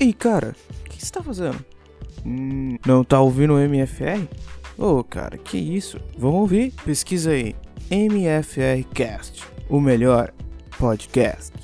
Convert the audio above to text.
Ei, cara, o que você tá fazendo? Hum, não tá ouvindo o MFR? Ô, oh, cara, que isso? Vamos ouvir? Pesquisa aí. MFR Cast, o melhor podcast.